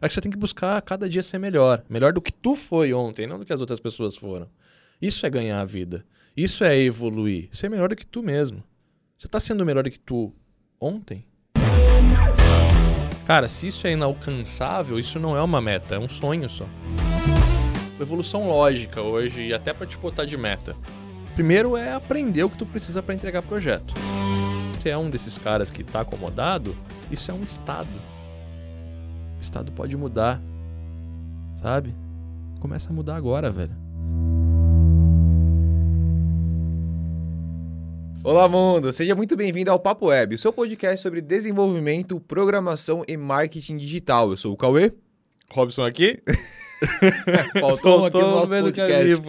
É que você tem que buscar cada dia ser melhor. Melhor do que tu foi ontem, não do que as outras pessoas foram. Isso é ganhar a vida. Isso é evoluir. Ser melhor do que tu mesmo. Você tá sendo melhor do que tu ontem? Cara, se isso é inalcançável, isso não é uma meta, é um sonho só. Evolução lógica hoje, e até para te botar de meta. Primeiro é aprender o que tu precisa para entregar projeto. Se é um desses caras que tá acomodado, isso é um estado. O estado pode mudar. Sabe? Começa a mudar agora, velho. Olá, mundo! Seja muito bem-vindo ao Papo Web, o seu podcast sobre desenvolvimento, programação e marketing digital. Eu sou o Cauê. Robson aqui. Faltou um aqui no nosso podcast.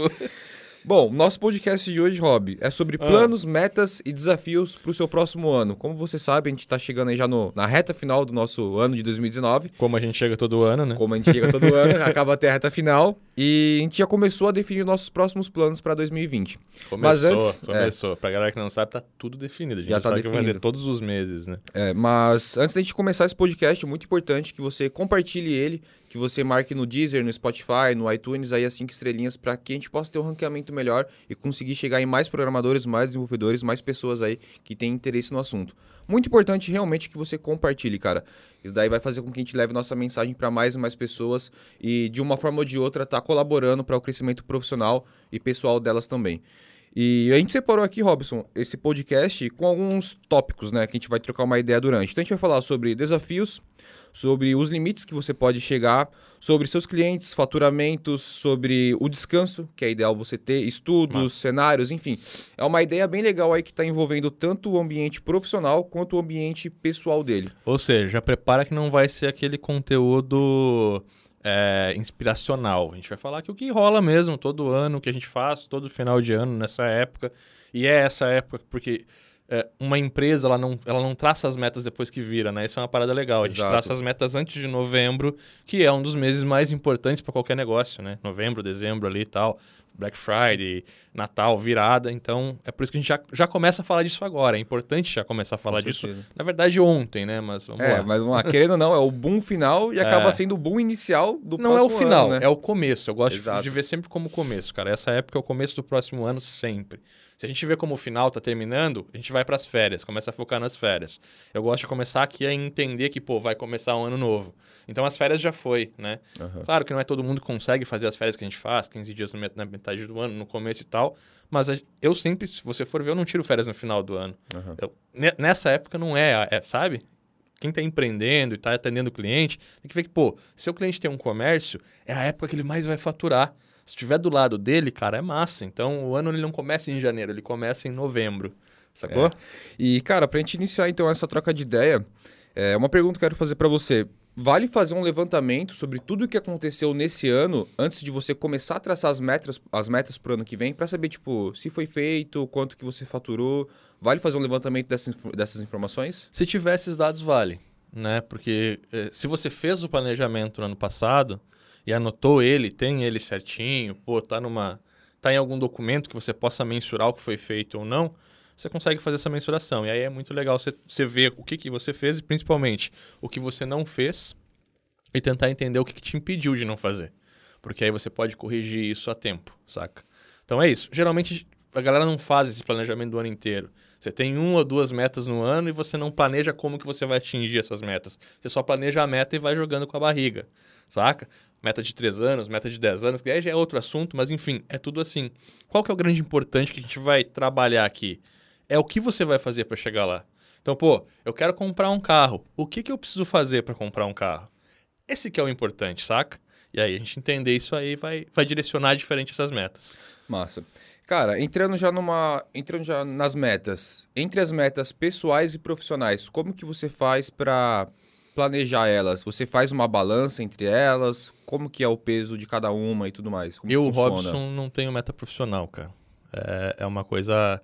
Bom, nosso podcast de hoje, Rob, é sobre ah. planos, ah. metas e desafios para o seu próximo ano. Como você sabe, a gente está chegando aí já no, na reta final do nosso ano de 2019. Como a gente chega todo ano, né? Como a gente chega todo ano, acaba até a reta final. E a gente já começou a definir nossos próximos planos para 2020. Começou, mas antes, começou. É, para galera que não sabe, tá tudo definido. A gente já tá sabe definido. que vai fazer todos os meses, né? É, mas antes da gente começar esse podcast, é muito importante que você compartilhe ele que você marque no Deezer, no Spotify, no iTunes, aí as cinco estrelinhas, para que a gente possa ter um ranqueamento melhor e conseguir chegar em mais programadores, mais desenvolvedores, mais pessoas aí que têm interesse no assunto. Muito importante realmente que você compartilhe, cara. Isso daí vai fazer com que a gente leve nossa mensagem para mais e mais pessoas e, de uma forma ou de outra, tá colaborando para o crescimento profissional e pessoal delas também. E a gente separou aqui, Robson, esse podcast com alguns tópicos, né, que a gente vai trocar uma ideia durante. Então a gente vai falar sobre desafios, sobre os limites que você pode chegar, sobre seus clientes, faturamentos, sobre o descanso, que é ideal você ter, estudos, Mas... cenários, enfim. É uma ideia bem legal aí que está envolvendo tanto o ambiente profissional quanto o ambiente pessoal dele. Ou seja, já prepara que não vai ser aquele conteúdo é, inspiracional. A gente vai falar que o que rola mesmo todo ano, que a gente faz todo final de ano nessa época. E é essa época porque é, uma empresa ela não, ela não traça as metas depois que vira, né? Isso é uma parada legal. A gente Exato. traça as metas antes de novembro, que é um dos meses mais importantes para qualquer negócio, né? Novembro, dezembro ali e tal. Black Friday, Natal, virada. Então, é por isso que a gente já, já começa a falar disso agora. É importante já começar a falar disso. Na verdade, ontem, né? Mas vamos é, lá. mas vamos lá. Querendo ou não, é o boom final e é. acaba sendo o boom inicial do não próximo ano. Não é o final, ano, né? é o começo. Eu gosto Exato. de ver sempre como começo, cara. Essa época é o começo do próximo ano sempre. Se a gente vê como o final está terminando, a gente vai para as férias, começa a focar nas férias. Eu gosto de começar aqui a entender que, pô, vai começar um ano novo. Então as férias já foi, né? Uhum. Claro que não é todo mundo que consegue fazer as férias que a gente faz, 15 dias na metade do ano, no começo e tal. Mas eu sempre, se você for ver, eu não tiro férias no final do ano. Uhum. Eu, nessa época não é, é sabe? quem está empreendendo e está atendendo o cliente, tem que ver que, pô, se o cliente tem um comércio, é a época que ele mais vai faturar. Se estiver do lado dele, cara, é massa. Então o ano ele não começa em janeiro, ele começa em novembro. Sacou? É. E, cara, pra gente iniciar então essa troca de ideia, é uma pergunta que eu quero fazer para você. Vale fazer um levantamento sobre tudo o que aconteceu nesse ano antes de você começar a traçar as metas, as metas pro ano que vem, para saber, tipo, se foi feito, quanto que você faturou. Vale fazer um levantamento dessas, dessas informações? Se tiver esses dados, vale. Né? Porque eh, se você fez o planejamento no ano passado, e anotou ele, tem ele certinho, pô, tá numa tá em algum documento que você possa mensurar o que foi feito ou não, você consegue fazer essa mensuração. E aí é muito legal você, você ver o que, que você fez e principalmente o que você não fez e tentar entender o que, que te impediu de não fazer. Porque aí você pode corrigir isso a tempo, saca? Então é isso. Geralmente a galera não faz esse planejamento do ano inteiro. Você tem uma ou duas metas no ano e você não planeja como que você vai atingir essas metas. Você só planeja a meta e vai jogando com a barriga, saca? meta de 3 anos, meta de 10 anos, que aí já é outro assunto, mas enfim, é tudo assim. Qual que é o grande importante que a gente vai trabalhar aqui? É o que você vai fazer para chegar lá. Então, pô, eu quero comprar um carro. O que, que eu preciso fazer para comprar um carro? Esse que é o importante, saca? E aí a gente entender isso aí vai, vai direcionar diferente essas metas. Massa. Cara, entrando já numa, entrando já nas metas, entre as metas pessoais e profissionais, como que você faz para planejar elas? Você faz uma balança entre elas? Como que é o peso de cada uma e tudo mais? Como eu, Robson, não tenho meta profissional, cara. É, é uma coisa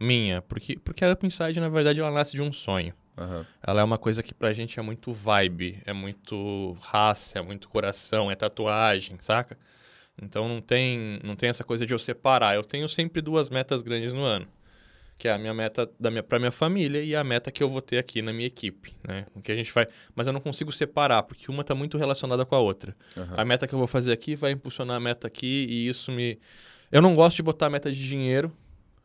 minha, porque, porque a Up Inside, na verdade, ela nasce de um sonho. Uhum. Ela é uma coisa que pra gente é muito vibe, é muito raça, é muito coração, é tatuagem, saca? Então não tem, não tem essa coisa de eu separar. Eu tenho sempre duas metas grandes no ano. Que é a minha meta da minha, pra minha família e a meta que eu vou ter aqui na minha equipe, né? O que a gente vai... Mas eu não consigo separar, porque uma tá muito relacionada com a outra. Aham. A meta que eu vou fazer aqui vai impulsionar a meta aqui e isso me... Eu não gosto de botar meta de dinheiro,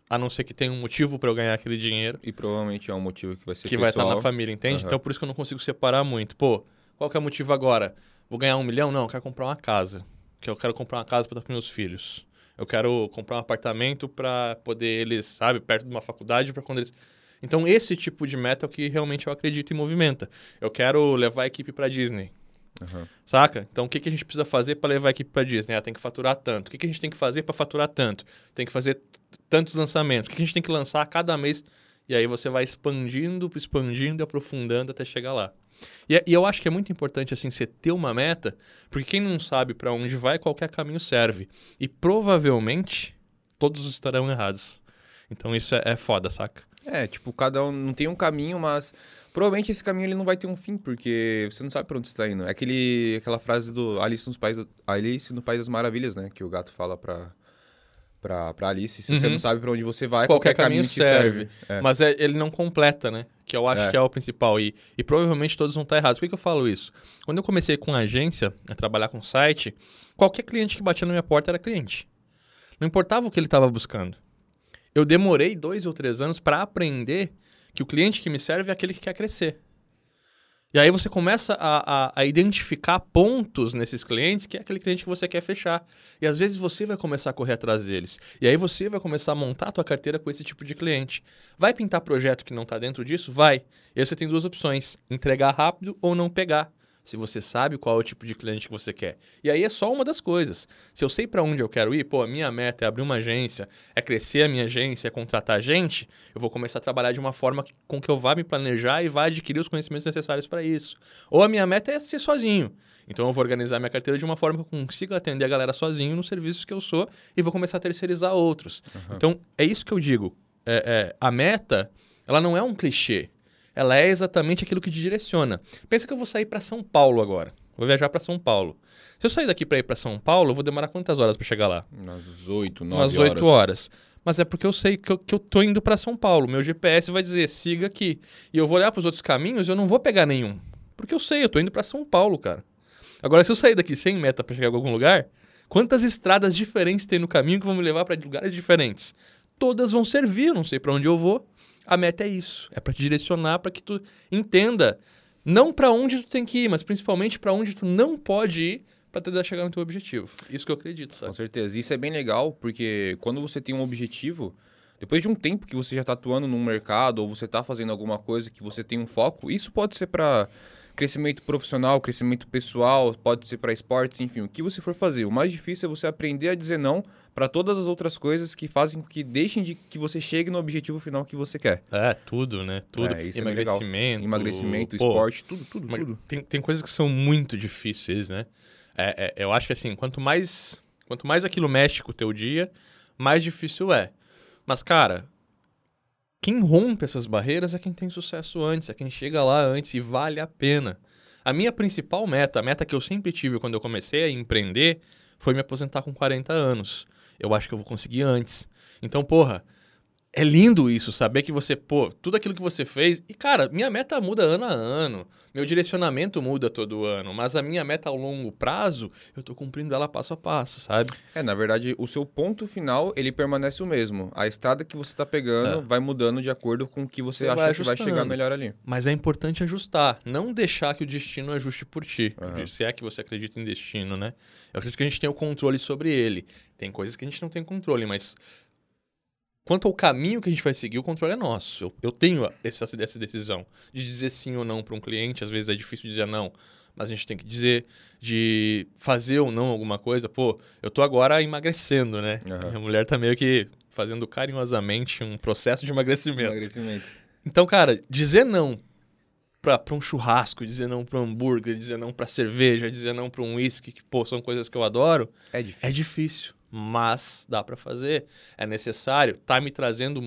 a não ser que tenha um motivo para eu ganhar aquele dinheiro, E provavelmente é um motivo que vai ser que vai pessoal. estar na família, entende? Aham. Então por isso que eu não consigo separar muito. Pô, qual que é o motivo agora? Vou ganhar um milhão? Não, eu quero comprar uma casa. Que eu quero comprar uma casa para dar para meus filhos. Eu quero comprar um apartamento para poder eles, sabe, perto de uma faculdade para quando eles Então esse tipo de meta é o que realmente eu acredito e movimenta. Eu quero levar a equipe para Disney. Aham. Saca? Então, o que, que a gente precisa fazer para levar a equipe para Disney? Ah, tem que faturar tanto. O que, que a gente tem que fazer para faturar tanto? Tem que fazer tantos lançamentos. O que, que a gente tem que lançar a cada mês? E aí você vai expandindo, expandindo e aprofundando até chegar lá. E, e eu acho que é muito importante, assim, você ter uma meta, porque quem não sabe para onde vai, qualquer caminho serve. E provavelmente, todos estarão errados. Então, isso é, é foda, saca? É, tipo, cada um não tem um caminho, mas provavelmente esse caminho ele não vai ter um fim, porque você não sabe pra onde você tá indo. É aquele, aquela frase do Alice, nos País, Alice no País das Maravilhas, né? Que o gato fala pra, pra, pra Alice. Se você Uhum. não sabe pra onde você vai, Qualquer qualquer, caminho, caminho te serve. É. Mas é- ele não completa, né? Que eu acho É. que é o principal. E, e provavelmente todos vão estar errados. Por que, que eu falo isso? Quando eu comecei com agência, a trabalhar com site, qualquer cliente que batia na minha porta era cliente. Não importava o que ele estava buscando. Eu demorei dois ou três anos para aprender que o cliente que me serve é aquele que quer crescer. E aí você começa a, a- a identificar pontos nesses clientes que é aquele cliente que você quer fechar. E às vezes você vai começar a correr atrás deles. E aí você vai começar a montar a tua carteira com esse tipo de cliente. Vai pintar projeto que não está dentro disso? Vai. E aí você tem duas opções: entregar rápido ou não pegar. Se você sabe qual é o tipo de cliente que você quer. E aí é só uma das coisas. Se eu sei para onde eu quero ir, pô, a minha meta é abrir uma agência, é crescer a minha agência, é contratar gente, eu vou começar a trabalhar de uma forma que- com que eu vá me planejar e vá adquirir os conhecimentos necessários para isso. Ou a minha meta é ser sozinho. Então eu vou organizar minha carteira de uma forma que eu consiga atender a galera sozinho nos serviços que eu sou e vou começar a terceirizar outros. Então é isso que eu digo. É- é, a meta, ela não é um clichê. Ela é exatamente aquilo que te direciona. Pensa que eu vou sair para São Paulo agora. Vou viajar para São Paulo. Se eu sair daqui para ir para São Paulo, eu vou demorar quantas horas para chegar lá? Umas 8, 9 Umas horas. 8 horas. Mas é porque eu sei que eu, que eu tô indo para São Paulo. Meu GPS vai dizer, siga aqui. E eu vou olhar para os outros caminhos e eu não vou pegar nenhum. Porque eu sei, eu tô indo para São Paulo, cara. Agora, se eu sair daqui sem meta para chegar em algum lugar, quantas estradas diferentes tem no caminho que vão me levar para lugares diferentes? Todas vão servir, eu não sei para onde eu vou. A meta é isso, é para te direcionar para que tu entenda não para onde tu tem que ir, mas principalmente para onde tu não pode ir para tentar chegar no teu objetivo. Isso que eu acredito, sabe? Com certeza. Isso é bem legal, porque quando você tem um objetivo, depois de um tempo que você já está atuando num mercado ou você está fazendo alguma coisa que você tem um foco, isso pode ser para crescimento profissional, crescimento pessoal, pode ser para esportes, enfim, o que você for fazer. O mais difícil é você aprender a dizer não para todas as outras coisas que fazem com que deixem de que você chegue no objetivo final que você quer. É, tudo, né? Tudo. É, isso é bem legal. Emagrecimento. Emagrecimento, pô, esporte, tudo, tudo, tudo. Tem, tem coisas que são muito difíceis, né? É, é, eu acho que assim, quanto mais, quanto mais aquilo mexe com o teu dia, mais difícil é. Mas, cara, quem rompe essas barreiras é quem tem sucesso antes, é quem chega lá antes e vale a pena. A minha principal meta, a meta que eu sempre tive quando eu comecei a empreender, foi me aposentar com 40 anos. Eu acho que eu vou conseguir antes. Então, porra, é lindo isso, saber que você, pô, tudo aquilo que você fez. E, cara, minha meta muda ano a ano. Meu direcionamento muda todo ano. Mas a minha meta ao longo prazo, eu tô cumprindo ela passo a passo, sabe? É, na verdade, o seu ponto final, ele permanece o mesmo. A estrada que você está pegando É. vai mudando de acordo com o que você, Você acha vai que vai chegar melhor ali. Mas é importante ajustar. Não deixar que o destino ajuste por ti. Aham. Se é que você acredita em destino, né? Eu acredito que a gente tem o controle sobre ele. Tem coisas que a gente não tem controle, mas. Quanto ao caminho que a gente vai seguir, o controle é nosso. Eu, eu tenho essa, essa decisão de dizer sim ou não para um cliente. Às vezes é difícil dizer não, mas a gente tem que dizer de fazer ou não alguma coisa. Pô, eu tô agora emagrecendo, né? Aham. Minha mulher tá meio que fazendo carinhosamente um processo de emagrecimento. Emagrecimento. Então, cara, dizer não pra, pra um churrasco, dizer não pra um hambúrguer, dizer não pra cerveja, dizer não pra um uísque, que, pô, são coisas que eu adoro, É é difícil. Mas dá pra fazer, é necessário, tá me trazendo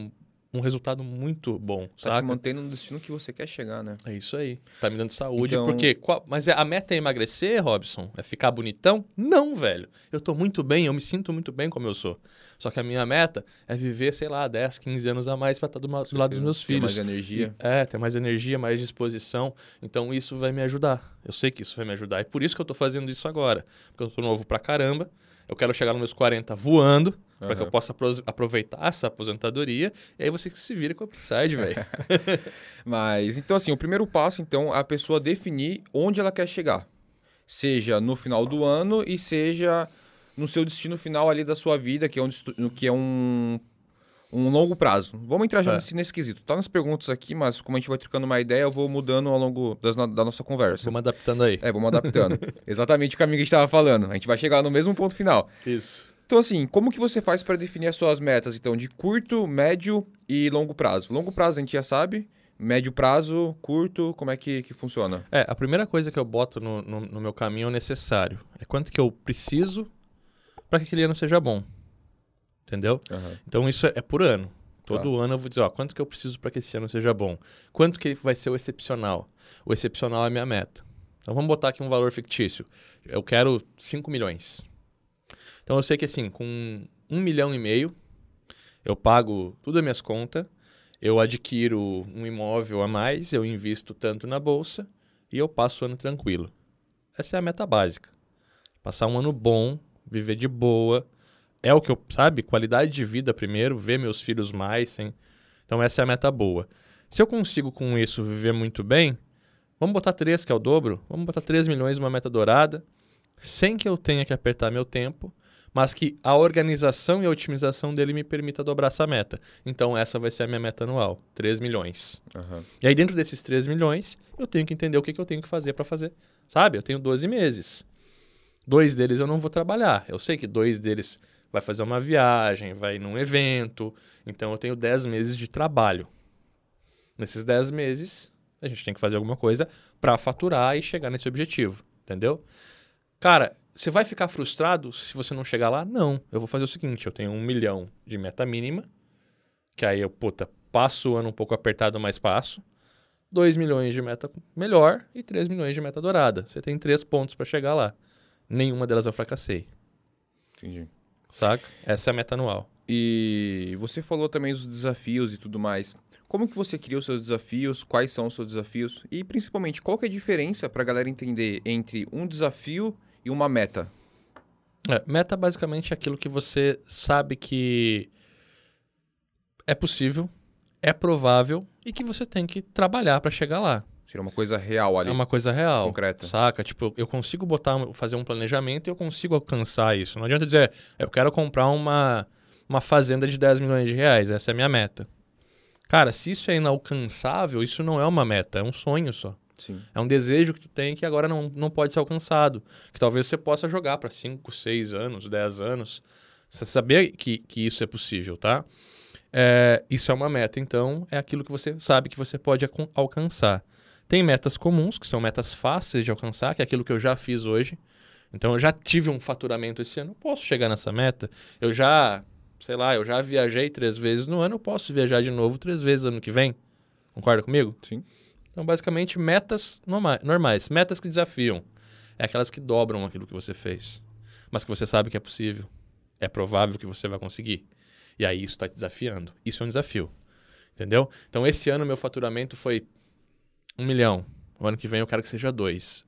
um, resultado muito bom, Tá saca? te mantendo no destino que você quer chegar, né? É isso aí. Tá me dando saúde. Então- Porque. qual- mas é- a meta é emagrecer, Robson? É ficar bonitão? Não, velho. Eu tô muito bem, eu me sinto muito bem como eu sou. Só que a minha meta é viver, sei lá, 10, 15 anos a mais pra estar do, ma- do lado dos meus Ter filhos. mais energia. É, ter mais energia, mais disposição. Então isso vai me ajudar. Eu sei que isso vai me ajudar. E por isso que eu tô fazendo isso agora. Porque eu tô novo pra caramba. Eu quero chegar nos meus 40 voando, pra que eu possa apro- aproveitar essa aposentadoria. E aí você que se vira com a Upside, velho. Mas, então assim, o primeiro passo, então, é a pessoa definir onde ela quer chegar. Seja no final do ano e seja no seu destino final ali da sua vida, que é, no- que é um, um longo prazo. Vamos entrar já É. nesse, nesse quesito. Tá nas perguntas aqui, mas como a gente vai trocando uma ideia, eu vou mudando ao longo das da nossa conversa. Vamos adaptando aí. É, vamos adaptando. Exatamente o caminho que a gente estava falando. A gente vai chegar no mesmo ponto final. Isso. Então, assim, como que você faz para definir as suas metas, então, de curto, médio e longo prazo? Longo prazo a gente já sabe, médio prazo, curto, como é que, que funciona? É, a primeira coisa que eu boto no, no, no meu caminho é o necessário. É quanto que eu preciso para que aquele ano seja bom. Entendeu? Então isso é, é por ano. Todo ano eu vou dizer, ó, quanto que eu preciso para que esse ano seja bom? Quanto que vai ser o excepcional? O excepcional é a minha meta. Então vamos botar aqui um valor fictício. Eu quero 5 milhões. Então eu sei que assim, com um milhão e meio, eu pago tudo as minhas contas, eu adquiro um imóvel a mais, eu invisto tanto na bolsa e eu passo o ano tranquilo. Essa é a meta básica. Passar um ano bom, viver de boa. É o que eu, sabe? Qualidade de vida primeiro, ver meus filhos mais. Sem... Então essa é a meta boa. Se eu consigo com isso viver muito bem, vamos botar 3, que é o dobro. Vamos botar 3 milhões uma meta dourada, sem que eu tenha que apertar meu tempo, mas que a organização e a otimização dele me permita dobrar essa meta. Então essa vai ser a minha meta anual, 3 milhões. Aham. E aí, dentro desses 3 milhões, eu tenho que entender o que, que eu tenho que fazer para fazer. Sabe? Eu tenho 12 meses. Dois deles eu não vou trabalhar. Eu sei que dois deles vai fazer uma viagem, vai num evento. Então, eu tenho 10 meses de trabalho. Nesses 10 meses, a gente tem que fazer alguma coisa para faturar e chegar nesse objetivo. Entendeu? Cara, você vai ficar frustrado se você não chegar lá? Não. Eu vou fazer o seguinte: eu tenho um milhão de meta mínima, que aí eu, puta, passo o ano um pouco apertado, mas passo. 2 milhões de meta melhor e 3 milhões de meta dourada. Você tem três pontos para chegar lá. Nenhuma delas eu fracassei, Entendi. Saca? Essa é a meta anual. E você falou também dos desafios e tudo mais. Como que você cria os seus desafios? Quais são os seus desafios? E principalmente, qual que é a diferença para a galera entender entre um desafio e uma meta? É, meta basicamente é aquilo que você sabe que é possível, é provável e que você tem que trabalhar para chegar lá. Seria uma coisa real ali, É uma coisa real. concreta. Saca? Tipo, eu consigo botar, fazer um planejamento e eu consigo alcançar isso. Não adianta dizer, eu quero comprar uma, uma fazenda de 10 milhões de reais, essa é a minha meta. Cara, se isso é inalcançável, isso não é uma meta, é um sonho só. Sim. É um desejo que tu tem que agora não, não pode ser alcançado. Que talvez você possa jogar para 5, 6 anos, 10 anos. Você saber que, que isso é possível, tá? É, isso é uma meta, então é aquilo que você sabe que você pode alcançar. Tem metas comuns, que são metas fáceis de alcançar, que é aquilo que eu já fiz hoje. Então eu já tive um faturamento esse ano, eu posso chegar nessa meta. Eu já, sei lá, eu já viajei três vezes no ano, eu posso viajar de novo três vezes ano que vem. Concorda comigo? Sim. Então, basicamente, metas norma- normais. Metas que desafiam. É aquelas que dobram aquilo que você fez. Mas que você sabe que é possível. É provável que você vai conseguir. E aí isso está te desafiando. Isso é um desafio. Entendeu? Então, esse ano, meu faturamento foi um milhão. O ano que vem eu quero que seja dois.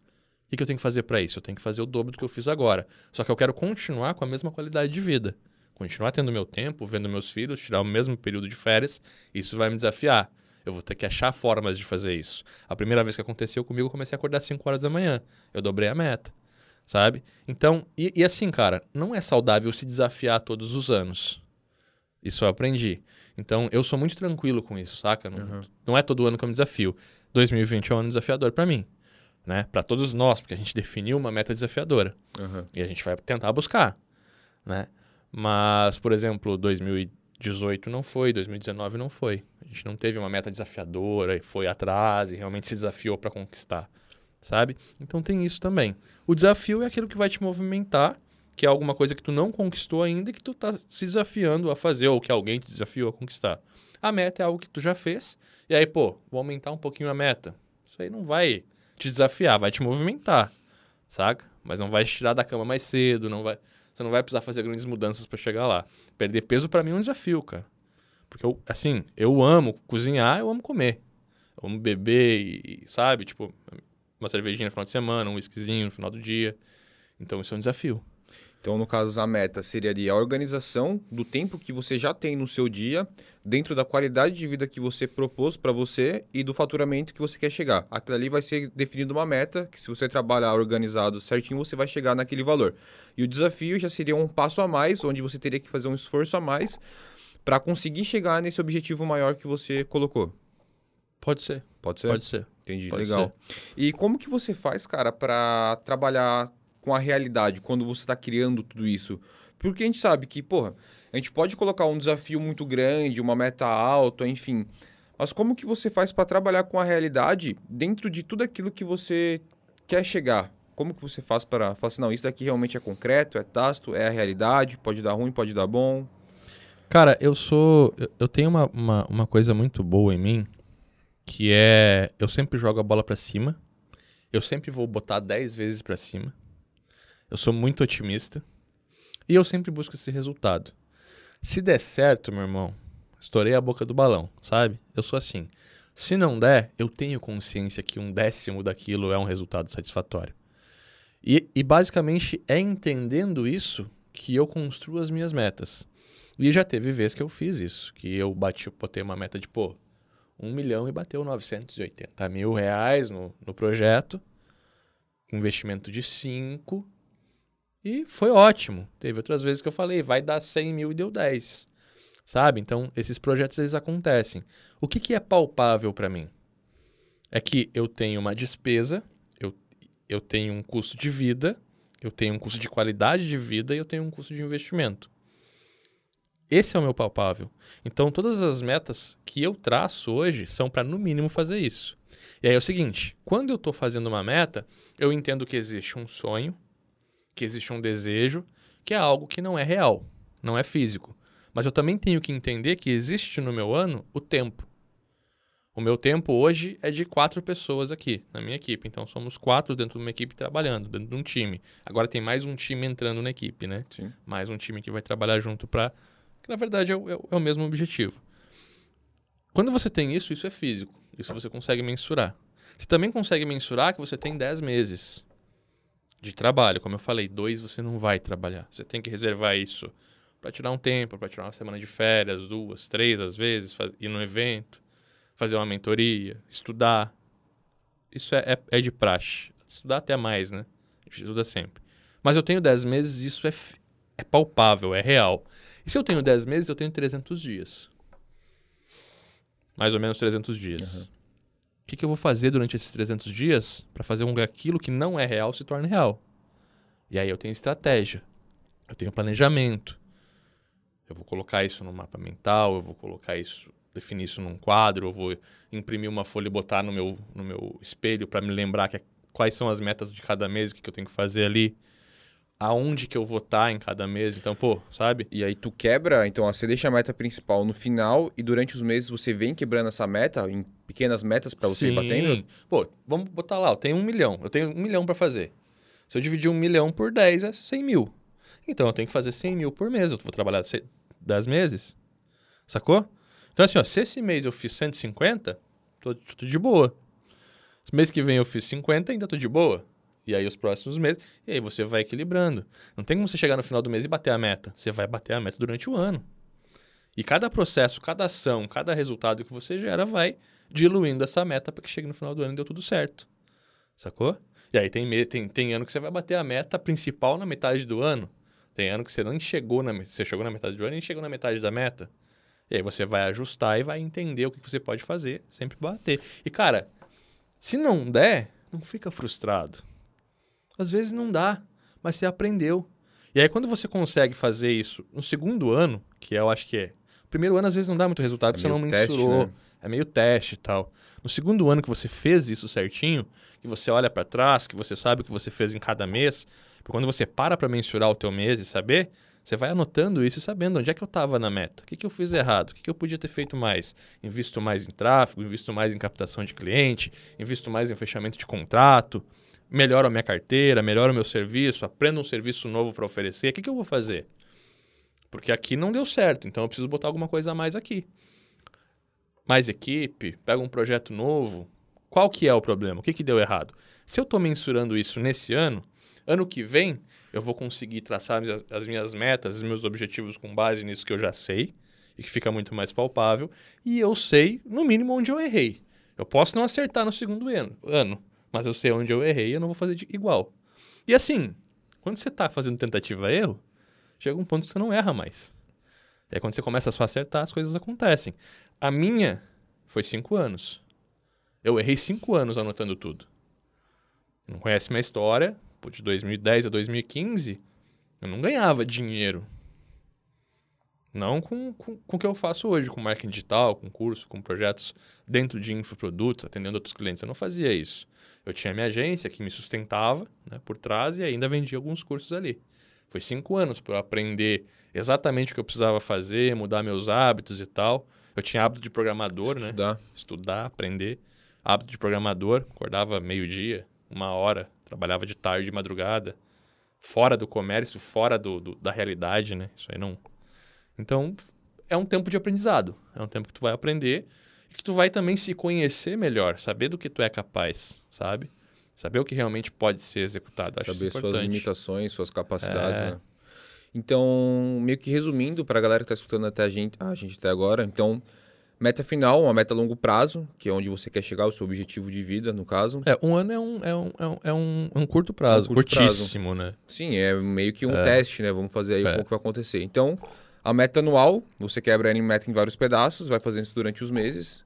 O que, eu tenho que fazer para isso? Eu tenho que fazer o dobro do que eu fiz agora. Só que eu quero continuar com a mesma qualidade de vida. Continuar tendo meu tempo, vendo meus filhos, tirar o mesmo período de férias. Isso vai me desafiar. Eu vou ter que achar formas de fazer isso. A primeira vez que aconteceu comigo, eu comecei a acordar às 5 horas da manhã. Eu dobrei a meta, sabe? Então, e, e assim, cara, não é saudável se desafiar todos os anos. Isso eu aprendi. Então, eu sou muito tranquilo com isso, saca? Não, Uhum. não é todo ano que eu me desafio. 2020 é um ano desafiador pra mim, né? Para todos nós, porque a gente definiu uma meta desafiadora. Aham. E a gente vai tentar buscar, né? Mas, por exemplo, 2018 não foi, 2019 não foi. A gente não teve uma meta desafiadora e foi atrás e realmente se desafiou para conquistar, sabe? Então tem isso também. O desafio é aquilo que vai te movimentar, que é alguma coisa que tu não conquistou ainda e que tu tá se desafiando a fazer ou que alguém te desafiou a conquistar. A meta é algo que tu já fez. E aí, pô, vou aumentar um pouquinho a meta. Isso aí não vai te desafiar, vai te movimentar, saca? Mas não vai te tirar da cama mais cedo, não vai, você não vai precisar fazer grandes mudanças para chegar lá. Perder peso para mim é um desafio, cara. Porque eu, assim, eu amo cozinhar, eu amo comer. Eu amo beber e, sabe, tipo, uma cervejinha no final de semana, um whiskyzinho no final do dia. Então isso é um desafio. Então, no caso, a meta seria ali a organização do tempo que você já tem no seu dia, dentro da qualidade de vida que você propôs para você e do faturamento que você quer chegar. Aquilo ali vai ser definido uma meta, que se você trabalhar organizado certinho, você vai chegar naquele valor. E o desafio já seria um passo a mais, onde você teria que fazer um esforço a mais para conseguir chegar nesse objetivo maior que você colocou. Pode ser. Pode ser? Pode ser. Entendi, Pode legal. ser. E como que você faz, cara, para trabalhar com a realidade quando você está criando tudo isso? Porque a gente sabe que, porra, a gente pode colocar um desafio muito grande, uma meta alta, enfim. Mas como que você faz para trabalhar com a realidade dentro de tudo aquilo que você quer chegar? Como que você faz para falar assim, não, isso daqui realmente é concreto, é tácito, é a realidade, pode dar ruim, pode dar bom? Cara, eu sou. eu- tenho uma, uma, uma coisa muito boa em mim, que é. Eu sempre jogo a bola pra cima. Eu sempre vou botar 10 vezes pra cima. Eu sou muito otimista. E eu sempre busco esse resultado. Se der certo, meu irmão, estourei a boca do balão, sabe? Eu sou assim. Se não der, eu tenho consciência que um décimo daquilo é um resultado satisfatório. E, e basicamente é entendendo isso que eu construo as minhas metas. E já teve vez que eu fiz isso, que eu bati, botei uma meta de, pô, um milhão e bateu 980 mil reais no, no projeto, investimento de 5, e foi ótimo. Teve outras vezes que eu falei, vai dar 100 mil e deu 10, sabe? Então, esses projetos, eles acontecem. O que, que é palpável para mim? É que eu tenho uma despesa, eu, eu tenho um custo de vida, eu tenho um custo de qualidade de vida e eu tenho um custo de investimento. Esse é o meu palpável. Então, todas as metas que eu traço hoje são para, no mínimo, fazer isso. E aí é o seguinte: quando eu estou fazendo uma meta, eu entendo que existe um sonho, que existe um desejo, que é algo que não é real, não é físico. Mas eu também tenho que entender que existe no meu ano o tempo. O meu tempo hoje é de quatro pessoas aqui, na minha equipe. Então, somos quatro dentro de uma equipe trabalhando, dentro de um time. Agora tem mais um time entrando na equipe, né? Sim. mais um time que vai trabalhar junto para. Que na verdade é o, é o- é o mesmo objetivo. Quando você tem isso, isso é físico. Isso você consegue mensurar. Você também consegue mensurar que você tem 10 meses de trabalho. Como eu falei, dois você não vai trabalhar. Você tem que reservar isso para tirar um tempo, para tirar uma semana de férias, duas, três às vezes, faz- ir no evento, fazer uma mentoria, estudar. Isso é, é, é de praxe. Estudar até mais, né? A gente estuda sempre. Mas eu tenho 10 meses isso é, é palpável, é real. E se eu tenho 10 meses, eu tenho 300 dias. Mais ou menos 300 dias. Uhum. O que, que eu vou fazer durante esses 300 dias para fazer que aquilo que não é real se torne real? E aí eu tenho estratégia, eu tenho planejamento. Eu vou colocar isso no mapa mental, eu vou colocar isso, definir isso num quadro, eu vou imprimir uma folha e botar no meu, no meu espelho para me lembrar que, quais são as metas de cada mês, o que, que eu tenho que fazer ali, aonde que eu vou estar em cada mês. Então, pô, sabe? E aí tu quebra, então ó, você deixa a meta principal no final e durante os meses você vem quebrando essa meta em pequenas metas para você ir batendo? Pô, vamos botar lá, eu tenho um milhão, eu tenho um milhão para fazer. Se eu dividir um milhão por 10, é 100 mil. Então eu tenho que fazer 100 mil por mês, eu vou trabalhar se- 10 meses. Sacou? Então assim, ó, se esse mês eu fiz 150, tô, tô de boa. Esse mês que vem eu fiz 50, ainda tô de boa. E aí os próximos meses, e aí você vai equilibrando. Não tem como você chegar no final do mês e bater a meta. Você vai bater a meta durante o ano. E cada processo, cada ação, cada resultado que você gera vai diluindo essa meta para que chegue no final do ano e deu tudo certo. Sacou? E aí tem, tem, tem ano que você vai bater a meta principal na metade do ano. Tem ano que você nem chegou na, você chegou na metade do ano e nem chegou na metade da meta. E aí você vai ajustar e vai entender o que você pode fazer, sempre bater. E cara, se não der, não fica frustrado. Às vezes não dá, mas você aprendeu. E aí quando você consegue fazer isso no segundo ano, que eu acho que é. O primeiro ano às vezes não dá muito resultado, porque você não teste, mensurou. né? É meio teste e tal. No segundo ano que você fez isso certinho, que você olha pra trás, que você sabe o que você fez em cada mês, porque quando você para pra mensurar o teu mês e saber, Você vai anotando isso e sabendo onde é que eu estava na meta, o que, que eu fiz errado, o que, que eu podia ter feito mais. Invisto mais em tráfego, invisto mais em captação de cliente, invisto mais em fechamento de contrato, melhoro a minha carteira, melhoro o meu serviço, aprendo um serviço novo para oferecer. O que, que eu vou fazer? Porque aqui não deu certo, então eu preciso botar alguma coisa a mais aqui. Mais equipe, pega um projeto novo. Qual que é o problema? O que, que deu errado? Se eu estou mensurando isso nesse ano, ano que vem eu vou conseguir traçar as, as minhas metas, os meus objetivos com base nisso que eu já sei e que fica muito mais palpável. E eu sei, no mínimo, onde eu errei. Eu posso não acertar no segundo ano, ano mas eu sei onde eu errei e eu não vou fazer igual. E assim, quando você está fazendo tentativa-erro, chega um ponto que você não erra mais. E aí quando você começa a só acertar, as coisas acontecem. A minha foi cinco anos. Eu errei cinco anos anotando tudo. Não conhece minha história, de 2010 a 2015, eu não ganhava dinheiro. Não com, com, com o que eu faço hoje, com marketing digital, com curso, com projetos dentro de infoprodutos, atendendo outros clientes. Eu não fazia isso. Eu tinha minha agência que me sustentava né, por trás e ainda vendia alguns cursos ali. Foi cinco anos para eu aprender exatamente o que eu precisava fazer, mudar meus hábitos e tal. Eu tinha hábito de programador, né? Estudar. né? Estudar, aprender. Hábito de programador, acordava meio-dia, uma hora, trabalhava de tarde, de madrugada, fora do comércio, fora do, do, da realidade, né? Isso aí não. Então, é um tempo de aprendizado. É um tempo que tu vai aprender e que tu vai também se conhecer melhor, saber do que tu é capaz, sabe? Saber o que realmente pode ser executado. Acho saber suas limitações, suas capacidades, é... né? Então, meio que resumindo para a galera que está escutando até a gente, a gente até agora, então Meta final, uma meta a longo prazo, que é onde você quer chegar, o seu objetivo de vida, no caso. É, um ano é um, é um, é um, é um, é curto prazo, é um curto curtíssimo, prazo. né? Sim, é meio que um é. teste, né? Vamos fazer aí é. o que vai acontecer. Então, a meta anual, você quebra ela em meta em vários pedaços, vai fazendo isso durante os meses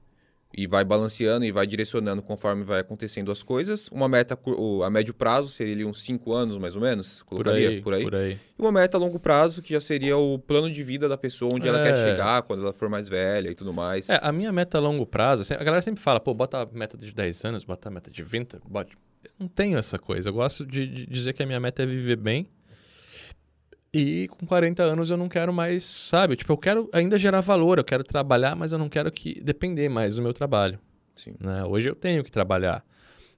e vai balanceando e vai direcionando conforme vai acontecendo as coisas. Uma meta a médio prazo seria ali uns 5 anos, mais ou menos, colocaria por aí, por aí. Por aí. E uma meta a longo prazo, que já seria o plano de vida da pessoa, onde é. ela quer é. chegar quando ela for mais velha e tudo mais. É, a minha meta a longo prazo, assim, a galera sempre fala, pô, bota a meta de 10 anos, bota a meta de 20, bota... Eu não tenho essa coisa. Eu gosto de, de dizer que a minha meta é viver bem e com 40 anos eu não quero mais, sabe? Tipo, eu quero ainda gerar valor, eu quero trabalhar, mas eu não quero que depender mais do meu trabalho. Sim. Né? Hoje eu tenho que trabalhar.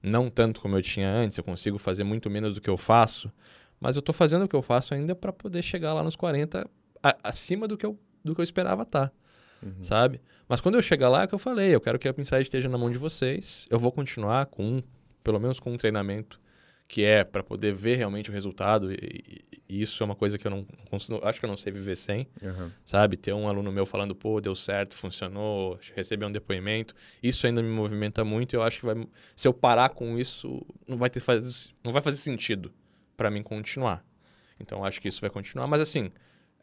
Não tanto como eu tinha antes, eu consigo fazer muito menos do que eu faço, mas eu estou fazendo o que eu faço ainda para poder chegar lá nos 40 a, acima do que eu, do que eu esperava estar. Tá, uhum. Sabe? Mas quando eu chegar lá, é o que eu falei, eu quero que a Pinside esteja na mão de vocês. Eu vou continuar com, pelo menos com um treinamento que é para poder ver realmente o resultado. E, e, isso é uma coisa que eu não, acho que eu não sei viver sem, uhum. sabe? Ter um aluno meu falando, pô, deu certo, funcionou, receber um depoimento, isso ainda me movimenta muito. E eu acho que vai, se eu parar com isso, não vai ter faz, não vai fazer sentido para mim continuar. Então acho que isso vai continuar, mas assim.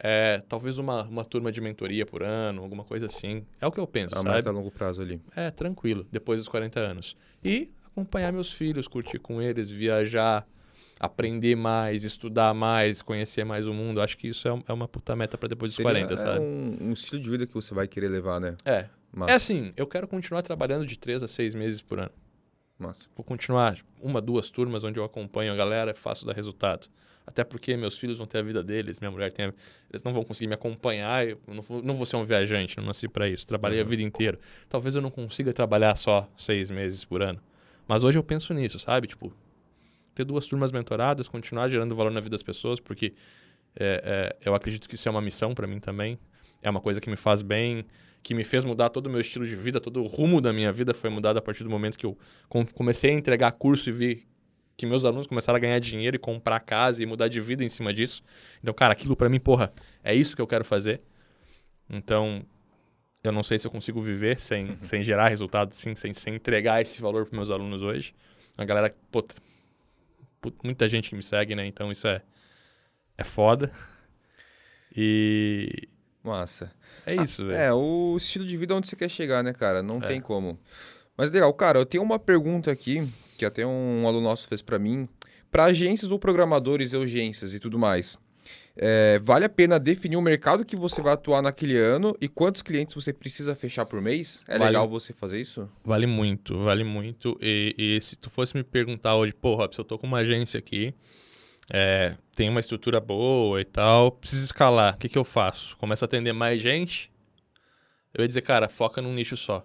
É, talvez uma, uma turma de mentoria por ano, alguma coisa assim. É o que eu penso, a sabe? meta a longo prazo ali. É, tranquilo, depois dos 40 anos. E acompanhar meus filhos, curtir com eles, viajar, aprender mais, estudar mais, conhecer mais o mundo. Acho que isso é, é uma puta meta para depois Seria, dos 40, sabe? É um, um, estilo de vida que você vai querer levar, né? É. Massa. É assim, eu quero continuar trabalhando de 3 a 6 meses por ano. Massa. Vou continuar uma, duas turmas onde eu acompanho a galera e faço dar resultado. Até porque meus filhos vão ter a vida deles, minha mulher tem a... Eles não vão conseguir me acompanhar, eu não vou, não vou ser um viajante, não nasci para isso. Trabalhei uhum. a vida inteira. Talvez eu não consiga trabalhar só seis meses por ano. Mas hoje eu penso nisso, sabe? Tipo, ter duas turmas mentoradas, continuar gerando valor na vida das pessoas, porque é, é, eu acredito que isso é uma missão para mim também. É uma coisa que me faz bem, que me fez mudar todo o meu estilo de vida, todo o rumo da minha vida foi mudado a partir do momento que eu comecei a entregar curso e vi que meus alunos começaram a ganhar dinheiro e comprar casa e mudar de vida em cima disso. Então, cara, aquilo para mim, porra, é isso que eu quero fazer. Então, eu não sei se eu consigo viver sem, sem gerar resultado, sim, sem, sem entregar esse valor para meus alunos hoje. A galera, pô, muita gente que me segue, né? Então isso é, é foda. E. Massa. É isso, ah, velho. É, o estilo de vida onde você quer chegar, né, cara? Não é. tem como. Mas legal, cara, eu tenho uma pergunta aqui, que até um aluno nosso fez para mim. Para agências ou programadores e agências e tudo mais. É, vale a pena definir o mercado que você vai atuar naquele ano e quantos clientes você precisa fechar por mês? É vale, legal você fazer isso? Vale muito, vale muito. E, e, se tu fosse me perguntar hoje, pô, Rob, se eu tô com uma agência aqui é, tem uma estrutura boa e tal, precisa escalar. O que, que eu faço? Começo a atender mais gente? Eu ia dizer, cara, foca num nicho só.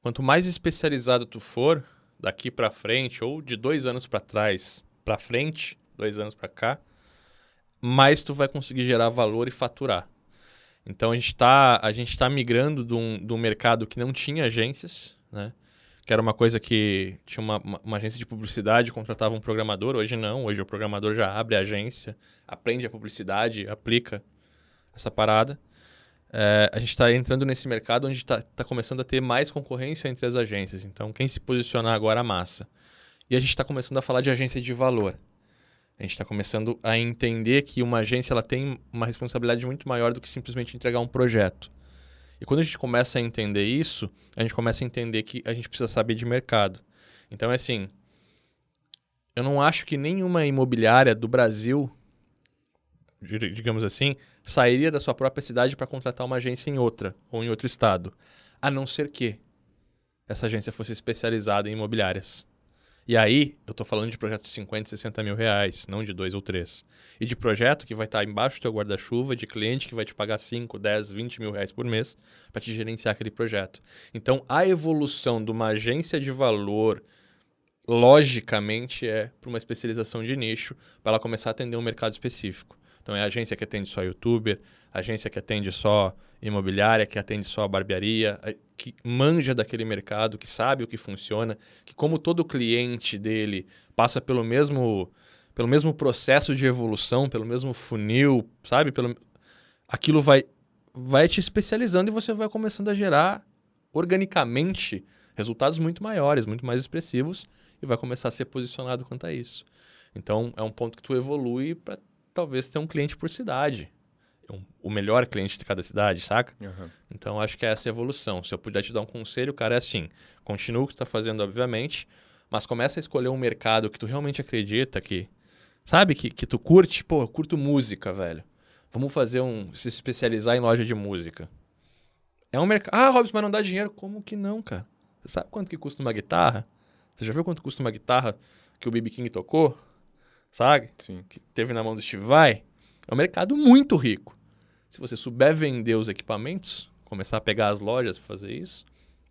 Quanto mais especializado tu for, daqui para frente, ou de dois anos para trás para frente, dois anos para cá, mais tu vai conseguir gerar valor e faturar. Então a gente está a gente tá migrando de um, de um mercado que não tinha agências, né? Que era uma coisa que tinha uma, uma, uma, agência de publicidade, contratava um programador. Hoje não, hoje o programador já abre a agência, aprende a publicidade, aplica essa parada. É, a gente está entrando nesse mercado onde está tá começando a ter mais concorrência entre as agências. Então, quem se posicionar agora, massa. E a gente está começando a falar de agência de valor. A gente está começando a entender que uma agência ela tem uma responsabilidade muito maior do que simplesmente entregar um projeto. E quando a gente começa a entender isso, a gente começa a entender que a gente precisa saber de mercado. Então, é assim, eu não acho que nenhuma imobiliária do Brasil, digamos assim, sairia da sua própria cidade para contratar uma agência em outra ou em outro estado, a não ser que essa agência fosse especializada em imobiliárias. E aí, eu estou falando de projeto de 50, 60 mil reais, não de dois ou três. E de projeto que vai estar tá embaixo do teu guarda-chuva, de cliente que vai te pagar 5, 10, 20 mil reais por mês para te gerenciar aquele projeto. Então, a evolução de uma agência de valor, logicamente, é para uma especialização de nicho, para ela começar a atender um mercado específico. Então, é a agência que atende só youtuber, agência que atende só imobiliária, que atende só barbearia, que manja daquele mercado, que sabe o que funciona, que como todo cliente dele passa pelo mesmo pelo mesmo processo de evolução, pelo mesmo funil, sabe? Pelo aquilo vai vai te especializando e você vai começando a gerar organicamente resultados muito maiores, muito mais expressivos e vai começar a ser posicionado quanto a isso. Então, é um ponto que tu evolui para talvez ter um cliente por cidade um, o melhor cliente de cada cidade, saca? Uhum. Então acho que é essa evolução. Se eu puder te dar um conselho, cara, é assim: continua o que tu tá fazendo, obviamente, mas começa a escolher um mercado que tu realmente acredita que. Sabe, que, que tu curte? Pô, eu curto música, velho. Vamos fazer um. se especializar em loja de música. É um mercado. Ah, Robson, mas não dá dinheiro. Como que não, cara? Você sabe quanto que custa uma guitarra? Você já viu quanto custa uma guitarra que o BB King tocou? Sabe? Sim. Que teve na mão do Steve Vai? É um mercado muito rico. Se você souber vender os equipamentos, começar a pegar as lojas para fazer isso,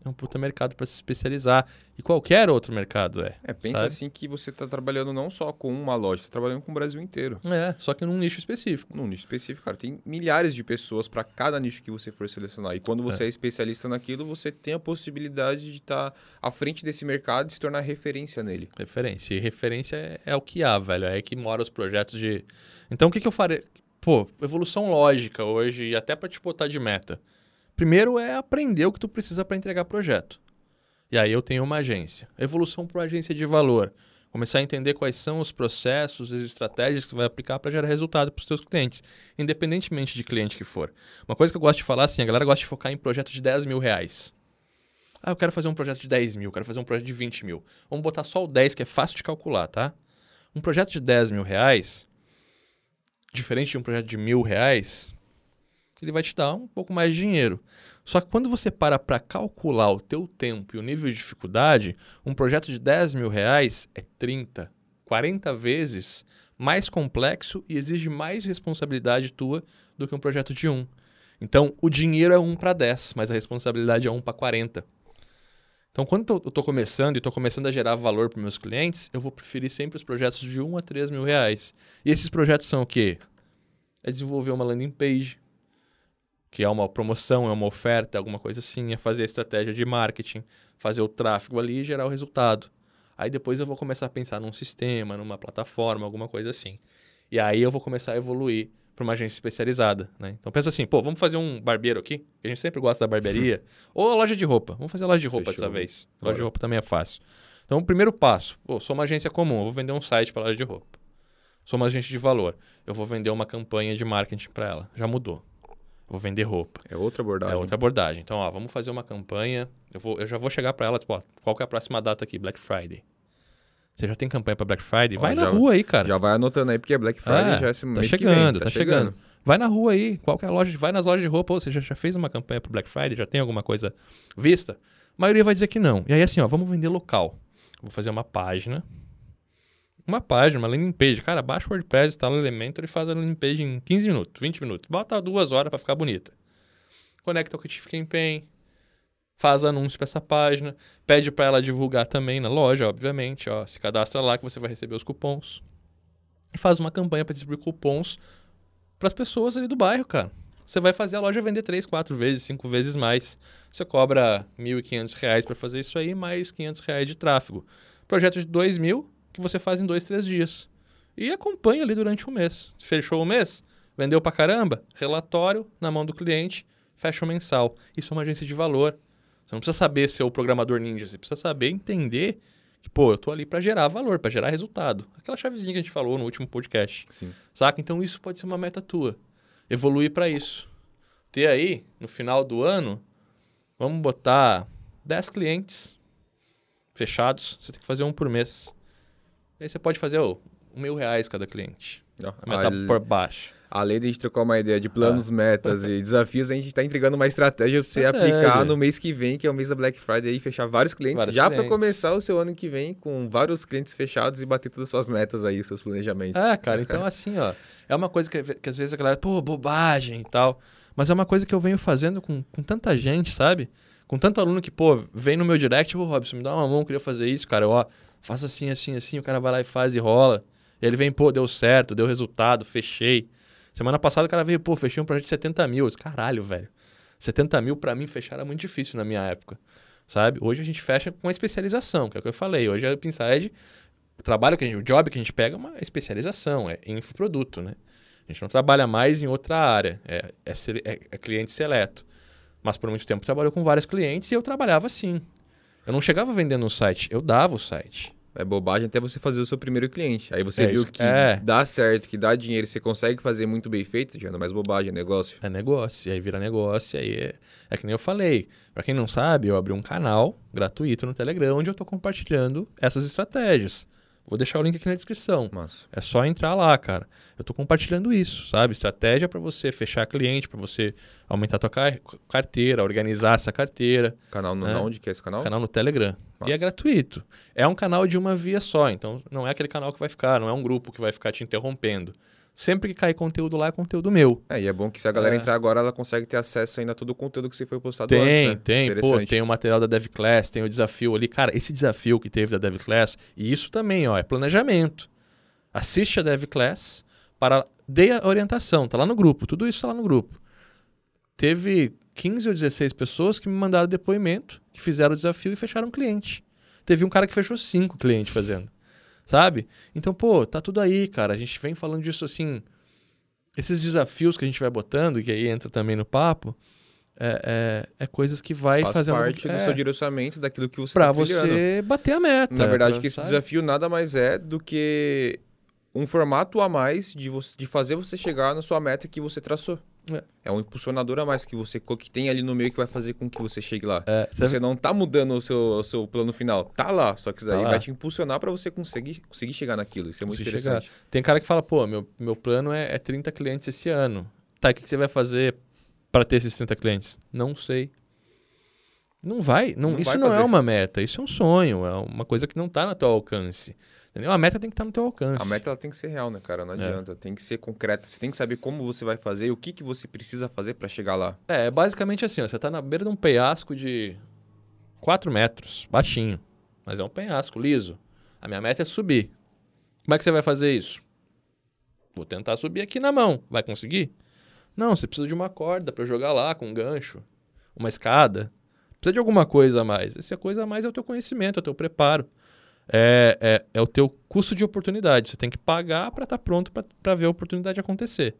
é um puta mercado para se especializar. E qualquer outro mercado é. É, pensa sabe? assim que você está trabalhando não só com uma loja, está trabalhando com o Brasil inteiro. É, só que num nicho específico. Num nicho específico, cara. Tem milhares de pessoas para cada nicho que você for selecionar. E quando você é. é especialista naquilo, você tem a possibilidade de estar tá à frente desse mercado e se tornar referência nele. Referência. E referência é, é o que há, velho. É que mora os projetos de. Então, o que, que eu farei? pô, evolução lógica hoje, e até para te botar de meta. Primeiro é aprender o que tu precisa para entregar projeto. E aí eu tenho uma agência. Evolução para agência de valor. Começar a entender quais são os processos, as estratégias que você vai aplicar para gerar resultado para os seus clientes, independentemente de cliente que for. Uma coisa que eu gosto de falar assim, a galera gosta de focar em projetos de 10 mil reais. Ah, eu quero fazer um projeto de 10 mil, quero fazer um projeto de 20 mil. Vamos botar só o 10, que é fácil de calcular, tá? Um projeto de 10 mil reais, diferente de um projeto de mil reais, ele vai te dar um pouco mais de dinheiro. Só que quando você para para calcular o teu tempo e o nível de dificuldade, um projeto de 10 mil reais é 30, 40 vezes mais complexo e exige mais responsabilidade tua do que um projeto de 1. Então, o dinheiro é 1 para 10, mas a responsabilidade é 1 para 40. Então, quando eu estou começando e estou começando a gerar valor para meus clientes, eu vou preferir sempre os projetos de 1 a 3 mil reais. E esses projetos são o quê? É desenvolver uma landing page, que é uma promoção, é uma oferta, alguma coisa assim, é fazer a estratégia de marketing, fazer o tráfego ali e gerar o resultado. Aí depois eu vou começar a pensar num sistema, numa plataforma, alguma coisa assim. E aí eu vou começar a evoluir para uma agência especializada, né? Então pensa assim, pô, vamos fazer um barbeiro aqui, que a gente sempre gosta da barbearia, ou a loja de roupa. Vamos fazer a loja de roupa Fechou. dessa vez. A loja de roupa também é fácil. Então, o primeiro passo, pô, sou uma agência comum, eu vou vender um site para loja de roupa. Sou uma agência de valor, eu vou vender uma campanha de marketing para ela. Já mudou. Vou vender roupa. É outra abordagem. É outra abordagem. Então, ó, vamos fazer uma campanha. Eu, vou, eu já vou chegar para ela, tipo, ó, qual que é a próxima data aqui? Black Friday. Você já tem campanha para Black Friday? Vai na rua aí, cara. Já vai anotando aí, porque Black Friday é, já é esse tá mês chegando, tá, tá chegando. chegando. Vai na rua aí, qual que é a loja, vai nas lojas de roupa, ou você já, já fez uma campanha para Black Friday, já tem alguma coisa vista? A maioria vai dizer que não. E aí assim, ó, vamos vender local. Vou fazer uma página uma página, uma landing page. Cara, baixa o WordPress, instala o Elementor e faz a landing page em 15 minutos, 20 minutos. Bota duas horas para ficar bonita. Conecta o Creative Campaign, faz anúncio para essa página, pede para ela divulgar também na loja, obviamente. Ó, se cadastra lá que você vai receber os cupons. E faz uma campanha para distribuir cupons para as pessoas ali do bairro, cara. Você vai fazer a loja vender 3, 4 vezes, 5 vezes mais. Você cobra R$ 1.500 para fazer isso aí, mais 500 reais de tráfego. Projeto de 2 mil que você faz em 2, 3 dias. E acompanha ali durante um mês. Fechou o mês? Vendeu para caramba? Relatório na mão do cliente, fecha o mensal. Isso é uma agência de valor. Você não precisa saber ser o programador ninja, você precisa saber entender que, pô, eu tô ali para gerar valor, para gerar resultado. Aquela chavezinha que a gente falou no último podcast. Sim. Saca? Então isso pode ser uma meta tua. Evoluir para isso. Ter aí, no final do ano, vamos botar 10 clientes fechados. Você tem que fazer um por mês. Aí você pode fazer, um mil reais cada cliente. A meta por baixo. Além de a gente trocar uma ideia de planos, metas e desafios, a gente tá entregando uma estratégia pra você aplicar no mês que vem, que é o mês da Black Friday, e fechar vários clientes Vários já para começar o seu ano que vem com vários clientes fechados e bater todas as suas metas aí, seus planejamentos. É, cara, então assim, ó, é uma coisa que, que às vezes a galera, pô, bobagem e tal, mas é uma coisa que eu venho fazendo com, com tanta gente, sabe? Com tanto aluno que, pô, vem no meu direct, ô, Robson, me dá uma mão, eu queria fazer isso, cara, ó, faz assim, assim, assim, o cara vai lá e faz e rola. Ele vem, pô, deu certo, deu resultado, fechei. Semana passada o cara veio, pô, fechei um projeto de 70 mil. Eu disse, caralho, velho. 70 mil pra mim fechar era muito difícil na minha época, sabe? Hoje a gente fecha com a especialização, que é o que eu falei. Hoje a Pinside, o trabalho que a gente, o job que a gente pega é uma especialização, é infoproduto, né? A gente não trabalha mais em outra área, é, é, é- é cliente seleto. Mas por muito tempo trabalhou com vários clientes e eu trabalhava assim. Eu não chegava vendendo no site, eu dava o site. É bobagem até você fazer o seu primeiro cliente. Aí você É viu isso. que É. dá certo, que dá dinheiro, você consegue fazer muito bem feito, já não é mais bobagem, é negócio. É negócio, e aí vira negócio, e aí é, é que nem eu falei. Pra quem não sabe, eu abri um canal gratuito no Telegram onde eu tô compartilhando essas estratégias. Vou deixar o link aqui na descrição. Mas É só entrar lá, cara. Eu tô compartilhando isso, sabe? Estratégia para você fechar cliente, para você aumentar a tua car- carteira, organizar essa carteira. canal no, É. onde que é esse canal? Canal no Telegram. E é gratuito. É um canal de uma via só, então não é aquele canal que vai ficar, não é um grupo que vai ficar te interrompendo. Sempre que cair conteúdo lá é conteúdo meu. É, e é bom que se a galera É. entrar agora, ela consegue ter acesso ainda a todo o conteúdo que você foi postado Tem, antes, né? tem. Pô, Interessante. tem o material da DevClass, tem o desafio ali. Cara, esse desafio que teve da DevClass, e isso também, ó, é planejamento. Assiste a DevClass para dê a orientação, tá lá no grupo, tudo isso tá lá no grupo. Teve 15 ou 16 pessoas que me mandaram depoimento, que fizeram o desafio e fecharam um cliente. Teve um cara que fechou cinco clientes fazendo. Sabe? Então, pô, tá tudo aí, cara. A gente vem falando disso assim. Esses desafios que a gente vai botando, que aí entra também no papo, é, é, é coisas que vai Faz fazendo. parte do é, seu direcionamento, daquilo que você Pra tá você bater a meta. Na verdade, pra- que esse sabe? desafio nada mais é do que um formato a mais de, você, de fazer você chegar na sua meta que você traçou. É. um impulsionador a mais que você que tem ali no meio que vai fazer com que você chegue lá. É, você- Você não tá mudando o seu, o seu plano final. Tá lá, só que isso Tá lá. vai te impulsionar pra você conseguir, conseguir chegar naquilo. Isso é muito interessante. Tem cara que fala, pô, meu, meu plano é, é 30 clientes esse ano. Tá, o que, que você vai fazer para ter esses 30 clientes? Não sei. Não vai. Não, Não isso vai não fazer. é uma meta, isso é um sonho, é uma coisa que não tá no teu alcance. Entendeu? A meta tem que estar no teu alcance. A meta ela tem que ser real, né, cara? Não É. adianta. Tem que ser concreta. Você tem que saber como você vai fazer e o que, que você precisa fazer pra chegar lá. É, basicamente assim, ó, você tá na beira de um penhasco de 4 metros, baixinho. Mas é um penhasco liso. A minha meta é subir. Como é que você vai fazer isso? Vou tentar subir aqui na mão. Vai conseguir? Não, você precisa de uma corda para jogar lá com um gancho, uma escada. Precisa de alguma coisa a mais. Essa coisa a mais é o teu conhecimento, é o teu preparo. É, é, é o teu custo de oportunidade. Você tem que pagar para estar pronto para ver a oportunidade acontecer.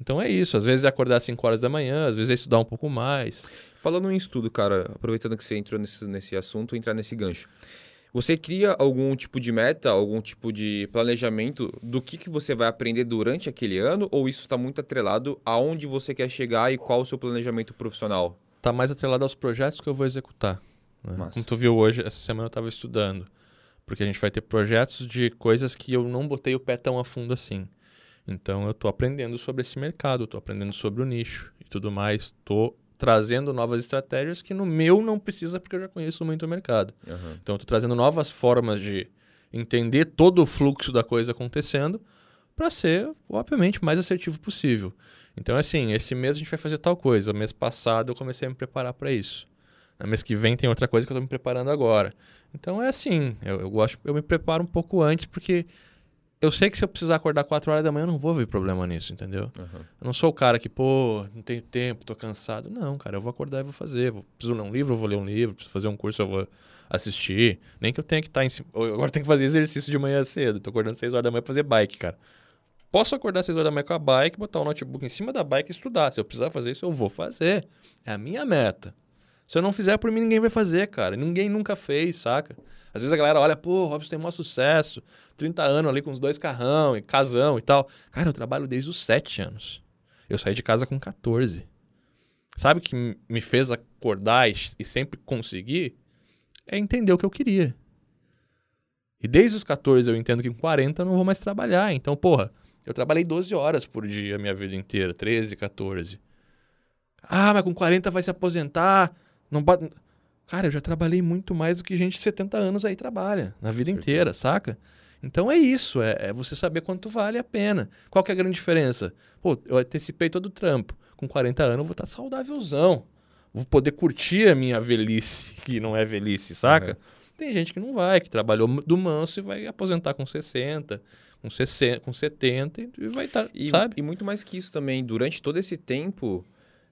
Então é isso. Às vezes é acordar às 5 horas da manhã, às vezes é estudar um pouco mais. Falando em estudo, cara, aproveitando que você entrou nesse, nesse assunto, entrar nesse gancho. Você cria algum tipo de meta, algum tipo de planejamento do que, que você vai aprender durante aquele ano? Ou isso está muito atrelado aonde você quer chegar e qual o seu planejamento profissional? Tá mais atrelado aos projetos que eu vou executar. né? Massa. Como tu viu hoje, essa semana eu estava estudando. Porque a gente vai ter projetos de coisas que eu não botei o pé tão a fundo assim. Então eu estou aprendendo sobre esse mercado, estou aprendendo sobre o nicho e tudo mais. Estou trazendo novas estratégias que no meu não precisa porque eu já conheço muito o mercado. Então eu estou trazendo novas formas de entender todo o fluxo da coisa acontecendo para ser, obviamente, o mais assertivo possível. Então, assim, esse mês a gente vai fazer tal coisa. Mês passado eu comecei a me preparar para isso. No mês que vem tem outra coisa que eu estou me preparando agora. Então é assim, eu, eu, gosto, eu me preparo um pouco antes porque eu sei que se eu precisar acordar 4 horas da manhã eu não vou ver problema nisso, entendeu? Uhum. Eu não sou o cara que, pô, não tenho tempo, tô cansado. Não, cara, eu vou acordar e vou fazer. Vou, preciso ler um livro, eu vou ler um livro. Preciso fazer um curso, eu vou assistir. Nem que eu tenha que estar tá em cima. Agora tenho que fazer exercício de manhã cedo. Tô acordando 6 horas da manhã pra fazer bike, cara. Posso acordar 6 horas da manhã com a bike, botar o notebook em cima da bike e estudar. Se eu precisar fazer isso, eu vou fazer. É a minha meta. Se eu não fizer por mim, ninguém vai fazer, cara. Ninguém nunca fez, saca? Às vezes a galera olha, pô, Robson tem maior sucesso. 30 anos ali com os dois carrão e casão e tal. Cara, eu trabalho desde os 7 anos. Eu saí de casa com 14. Sabe o que me fez acordar e sempre conseguir? É entender o que eu queria. E desde os 14 eu entendo que com 40 eu não vou mais trabalhar. Então, porra, eu trabalhei 12 horas por dia a minha vida inteira, 13, 14. Ah, mas com 40 vai se aposentar. Não bate... Cara, eu já trabalhei muito mais do que gente de 70 anos aí trabalha, na vida inteira, saca? Então é isso, é, é, você saber quanto vale a pena. Qual que é a grande diferença? Pô, eu antecipei todo o trampo. Com 40 anos eu vou estar saudávelzão. Vou poder curtir a minha velhice, que não é velhice, saca? Uhum. Tem gente que não vai, que trabalhou do manso e vai aposentar com 60, com 60, com 70 e vai estar, tá, e, sabe? E muito mais que isso também, durante todo esse tempo,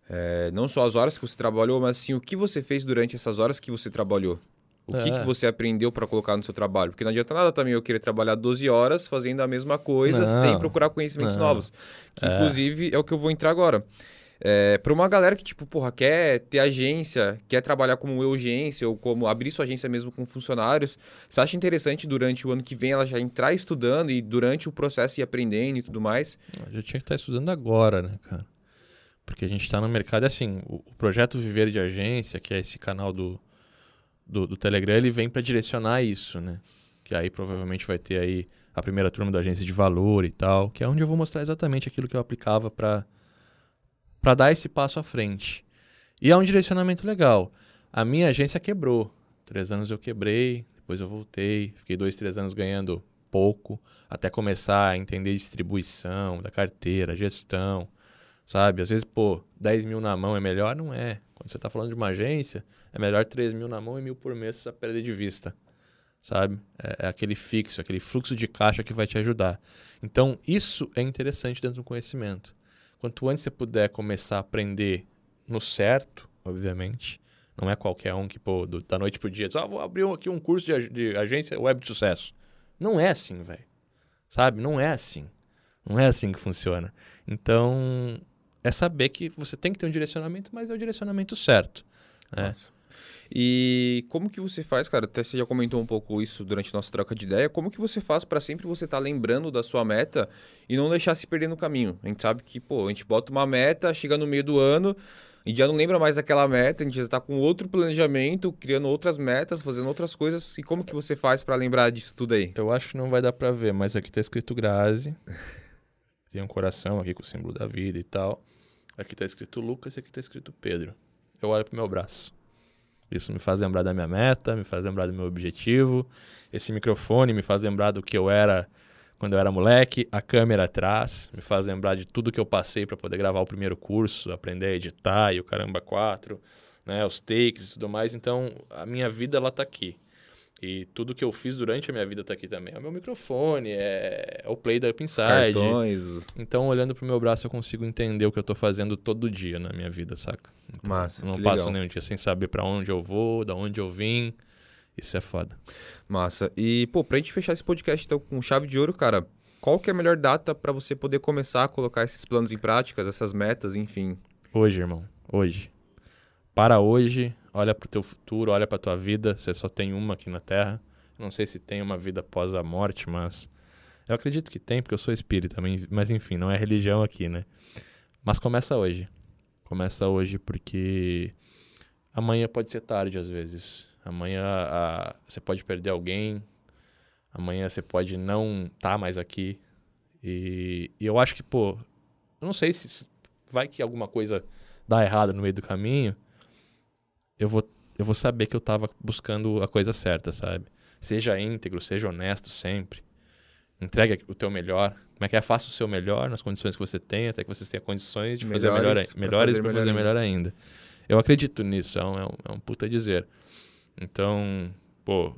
é, não só as horas que você trabalhou, mas sim o que você fez durante essas horas que você trabalhou. O é. que, que é. você aprendeu para colocar no seu trabalho? Porque não adianta nada também eu querer trabalhar 12 horas fazendo a mesma coisa não, sem procurar conhecimentos não. novos. Que, é. inclusive, é o que eu vou entrar agora. É, para uma galera que, tipo, porra, quer ter agência, quer trabalhar como urgência ou como abrir sua agência mesmo com funcionários, você acha interessante durante o ano que vem ela já entrar estudando e durante o processo ir aprendendo e tudo mais? Já tinha que estar estudando agora, né, cara? Porque a gente está no mercado, assim, o, o, projeto Viver de Agência, que é esse canal do, do, do Telegram, ele vem para direcionar isso, né? Que aí provavelmente vai ter aí a primeira turma da agência de valor e tal, que é onde eu vou mostrar exatamente aquilo que eu aplicava para para dar esse passo à frente. E é um direcionamento legal. A minha agência quebrou. Três anos eu quebrei, depois eu voltei, fiquei dois, três anos ganhando pouco, até começar a entender distribuição da carteira, gestão, sabe? Às vezes, pô, 10 mil na mão é melhor? Não é. Quando você está falando de uma agência, é melhor 3 mil na mão e mil por mês você perder de vista, sabe? É, é, aquele fixo, aquele fluxo de caixa que vai te ajudar. Então, isso é interessante dentro do conhecimento. Quanto antes você puder começar a aprender no certo, obviamente, não é qualquer um que, pô, do, da noite pro dia, diz, ah, vou abrir aqui um curso de, de agência web de sucesso. Não é assim, velho. Sabe? Não é assim. Não é assim que funciona. Então, é saber que você tem que ter um direcionamento, mas é o direcionamento certo. É. E como que você faz, cara? Até você já comentou um pouco isso durante nossa troca de ideia. Como que você faz para sempre você estar tá lembrando da sua meta e não deixar se perder no caminho? A gente sabe que, pô, a gente bota uma meta, chega no meio do ano, e já não lembra mais daquela meta, a gente já está com outro planejamento, criando outras metas, fazendo outras coisas. E como que você faz para lembrar disso tudo aí? Eu acho que não vai dar para ver, mas aqui está escrito Grazi. Tem um coração aqui com o símbolo da vida e tal. Aqui está escrito Lucas e aqui está escrito Pedro. Eu olho pro meu braço. Isso me faz lembrar da minha meta, me faz lembrar do meu objetivo. Esse microfone me faz lembrar do que eu era quando eu era moleque. A câmera atrás me faz lembrar de tudo que eu passei para poder gravar o primeiro curso, aprender a editar e o caramba 4, né, os takes e tudo mais. Então, a minha vida ela tá aqui. E tudo que eu fiz durante a minha vida está aqui também. É o meu microfone, é, é o play da Upside. Cartões. Então, olhando pro meu braço, eu consigo entender o que eu estou fazendo todo dia na minha vida, saca? Então, Massa. Não passo legal. nenhum dia sem saber para onde eu vou, da onde eu vim. Isso é foda. Massa. E, pô, pra gente fechar esse podcast então com chave de ouro, cara, qual que é a melhor data para você poder começar a colocar esses planos em práticas, essas metas, enfim? Hoje, irmão. Hoje. Para hoje, olha para o teu futuro, olha para tua vida. Você só tem uma aqui na Terra. Não sei se tem uma vida após a morte, mas eu acredito que tem, porque eu sou espírita. Mas enfim, não é religião aqui, né? Mas começa hoje. Começa hoje porque amanhã pode ser tarde às vezes. Amanhã a, você pode perder alguém. Amanhã você pode não estar tá mais aqui. E, e, eu acho que, pô, eu não sei se vai que alguma coisa dá errado no meio do caminho eu vou, eu vou saber que eu tava buscando a coisa certa, sabe? Seja íntegro, seja honesto sempre. Entregue o teu melhor. Como é que é? Faça o seu melhor nas condições que você tem, até que você tenha condições de fazer melhor, Melhores melhores fazer para melhor fazer ainda. melhor ainda. Eu acredito nisso, é um, é um, é um puta dizer. Então, pô,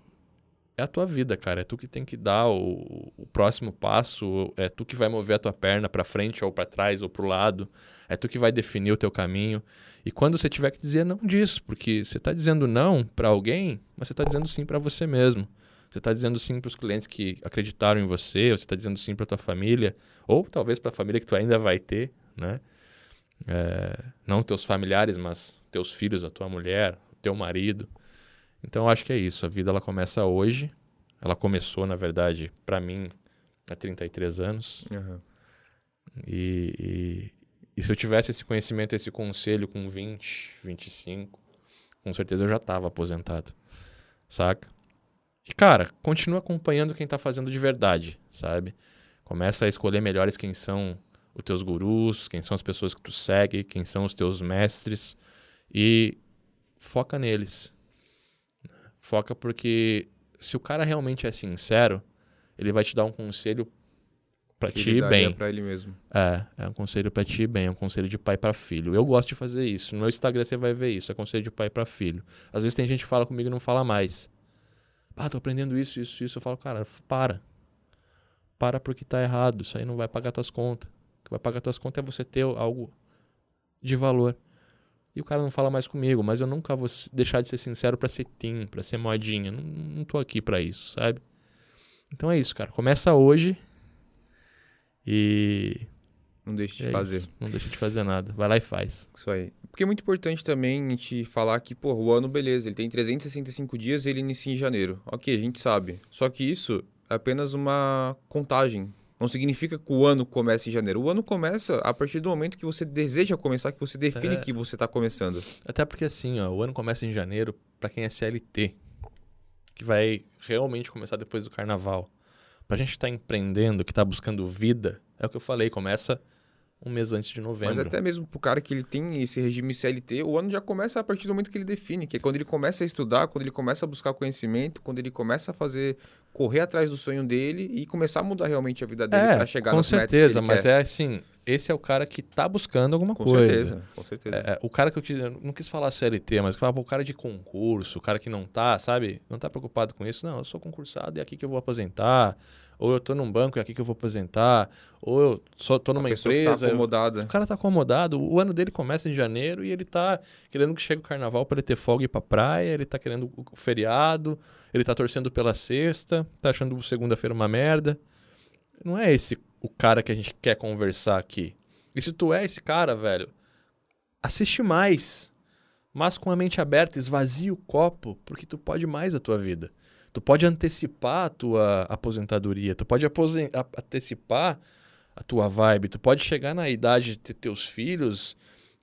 é a tua vida, cara. É tu que tem que dar o, o próximo passo, é tu que vai mover a tua perna pra frente ou pra trás ou pro lado. É tu que vai definir o teu caminho. E quando você tiver que dizer não diz, porque você tá dizendo não pra alguém, mas você tá dizendo sim pra você mesmo. Você tá dizendo sim pros clientes que acreditaram em você, ou você tá dizendo sim pra tua família, ou talvez pra família que tu ainda vai ter, né? É, não teus familiares, mas teus filhos, a tua mulher, o teu marido. Então eu acho que é isso. A vida ela começa hoje. Ela começou, na verdade, pra mim, há 33 anos. Aham. E, e, e se eu tivesse esse conhecimento, esse conselho com 20, 25, com certeza eu já estava aposentado. Saca? E, cara, continua acompanhando quem tá fazendo de verdade, sabe? Começa a escolher melhores quem são os teus gurus, quem são as pessoas que tu segue, quem são os teus mestres e foca neles. Foca porque se o cara realmente é sincero, ele vai te dar um conselho pra Que ti ele ir bem. pra ele mesmo. É, é um conselho pra ti ir bem, é um conselho de pai pra filho. Eu gosto de fazer isso. No meu Instagram você vai ver isso, é conselho de pai pra filho. Às vezes tem gente que fala comigo e não fala mais. Ah, tô aprendendo isso, isso, isso. Eu falo, cara, para. Para porque tá errado. Isso aí não vai pagar tuas contas. O que vai pagar tuas contas é você ter algo de valor. E o cara não fala mais comigo, mas eu nunca vou deixar de ser sincero pra ser team, pra ser modinha. Não, não tô aqui pra isso, sabe? Então é isso, cara. Começa hoje e Não deixe de é fazer. isso. Não deixa de fazer nada. Vai lá e faz. Isso aí. Porque é muito importante também a gente falar que, pô, o ano, beleza, ele tem 365 dias e ele inicia em janeiro. Ok, a gente sabe. Só que isso é apenas uma contagem. Não significa que o ano começa em janeiro. O ano começa a partir do momento que você deseja começar, que você define É. que você está começando. Até porque assim, ó, o ano começa em janeiro pra quem é CLT, que vai realmente começar depois do carnaval. Pra gente que tá empreendendo, que tá buscando vida, é o que eu falei, começa um mês antes de novembro. Mas até mesmo pro cara que ele tem esse regime CLT, o ano já começa a partir do momento que ele define, que é quando ele começa a estudar, quando ele começa a buscar conhecimento, quando ele começa a fazer, correr atrás do sonho dele e começar a mudar realmente a vida dele é, para chegar com nas metas que certeza, mas quer. é assim, esse é o cara que tá buscando alguma Com coisa. certeza, com certeza. É, é, o cara que eu, quis, eu não quis falar CLT, mas que falava, o cara de concurso, o cara que não tá, sabe? Não tá preocupado com isso. Não, eu sou concursado e é aqui que eu vou aposentar. Ou eu tô num banco e é aqui que eu vou aposentar. Ou eu só tô numa que empresa. tá eu- acomodada. o cara tá acomodado. O ano dele começa em janeiro e ele tá querendo que chegue o carnaval para ele ter folga e ir pra praia. Ele tá querendo o feriado. Ele tá torcendo pela sexta. Tá achando segunda-feira uma merda. Não é esse o cara que a gente quer conversar aqui. E se tu é esse cara, velho, assiste mais. Mas com a mente aberta, esvazia o copo, porque tu pode mais a tua vida. Tu pode antecipar a tua aposentadoria, tu pode aposen- a- antecipar a tua vibe, tu pode chegar na idade de ter teus filhos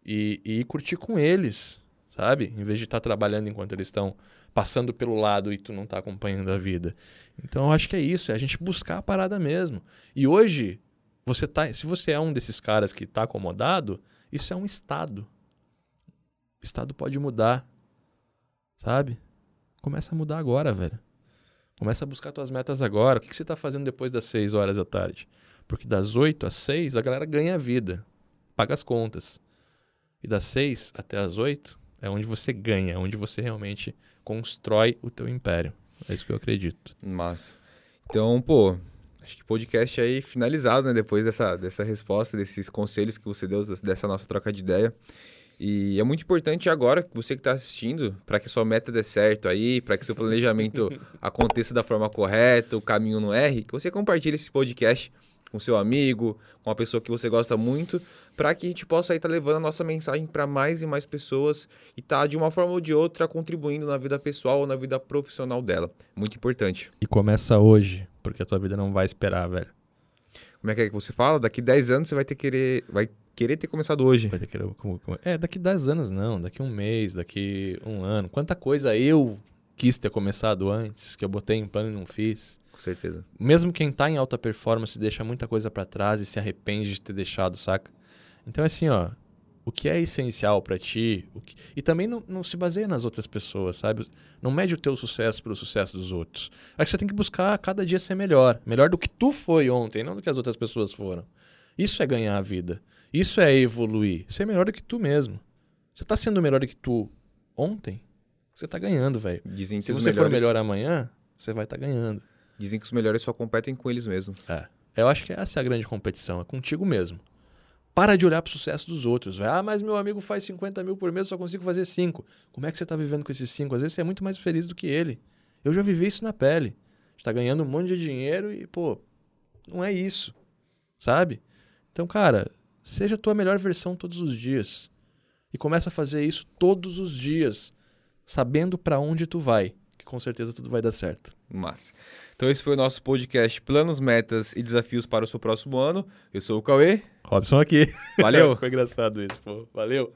e, e ir curtir com eles, sabe? Em vez de estar trabalhando enquanto eles estão passando pelo lado e tu não tá acompanhando a vida. Então eu acho que é isso, é a gente buscar a parada mesmo. E hoje, você tá, se você é um desses caras que tá acomodado, isso é um estado. O estado pode mudar, sabe? Começa a mudar agora, velho. Começa a buscar tuas metas agora. O que, que você tá fazendo depois das 6 horas da tarde? Porque das 8 às 6 a galera ganha vida, paga as contas. E das 6 até as 8 é onde você ganha, é onde você realmente constrói o teu império. É isso que eu acredito. Massa. Então, pô, acho que podcast aí finalizado, né? Depois dessa, dessa resposta, desses conselhos que você deu, dessa nossa troca de ideia. E é muito importante agora, que você que está assistindo, para que sua meta dê certo aí, para que seu planejamento aconteça da forma correta, o caminho não erre, que você compartilhe esse podcast com seu amigo, com uma pessoa que você gosta muito, para que a gente possa estar levando a nossa mensagem para mais e mais pessoas e tá de uma forma ou de outra contribuindo na vida pessoal ou na vida profissional dela. Muito importante. E começa hoje, porque a tua vida não vai esperar, velho. Como é que é que você fala? Daqui 10 anos você vai ter querer, vai querer ter começado hoje. Vai ter que... como- como- É, daqui 10 anos não, daqui um mês, daqui um ano. Quanta coisa eu quis ter começado antes, que eu botei em pano e não fiz. Com certeza. Mesmo quem tá em alta performance deixa muita coisa pra trás e se arrepende de ter deixado, saca? Então, assim, ó, o que é essencial para ti. Que... E também não, não, se baseia nas outras pessoas, sabe? Não mede o teu sucesso pelo sucesso dos outros. Acho que você tem que buscar cada dia ser melhor. Melhor do que tu foi ontem, não do que as outras pessoas foram. Isso é ganhar a vida. Isso é evoluir. Ser melhor do que tu mesmo. Você tá sendo melhor do que tu ontem? Você tá ganhando, velho. Se você melhores... for melhor amanhã, você vai estar tá ganhando. Dizem que os melhores só competem com eles mesmos. É. Eu acho que essa é a grande competição, é contigo mesmo. Para de olhar para o sucesso dos outros. Vai, ah, mas meu amigo faz 50 mil por mês, só consigo fazer 5. Como é que você está vivendo com esses 5? Às vezes você é muito mais feliz do que ele. Eu já vivi isso na pele. Está ganhando um monte de dinheiro e, pô, não é isso. Sabe? Então, cara, seja a tua melhor versão todos os dias. E começa a fazer isso todos os dias, sabendo para onde tu vai, que com certeza tudo vai dar certo. Massa. Então esse foi o nosso podcast Planos, Metas e Desafios para o seu próximo ano. Eu sou o Cauê. Robson aqui. Valeu. foi engraçado isso, pô. Valeu.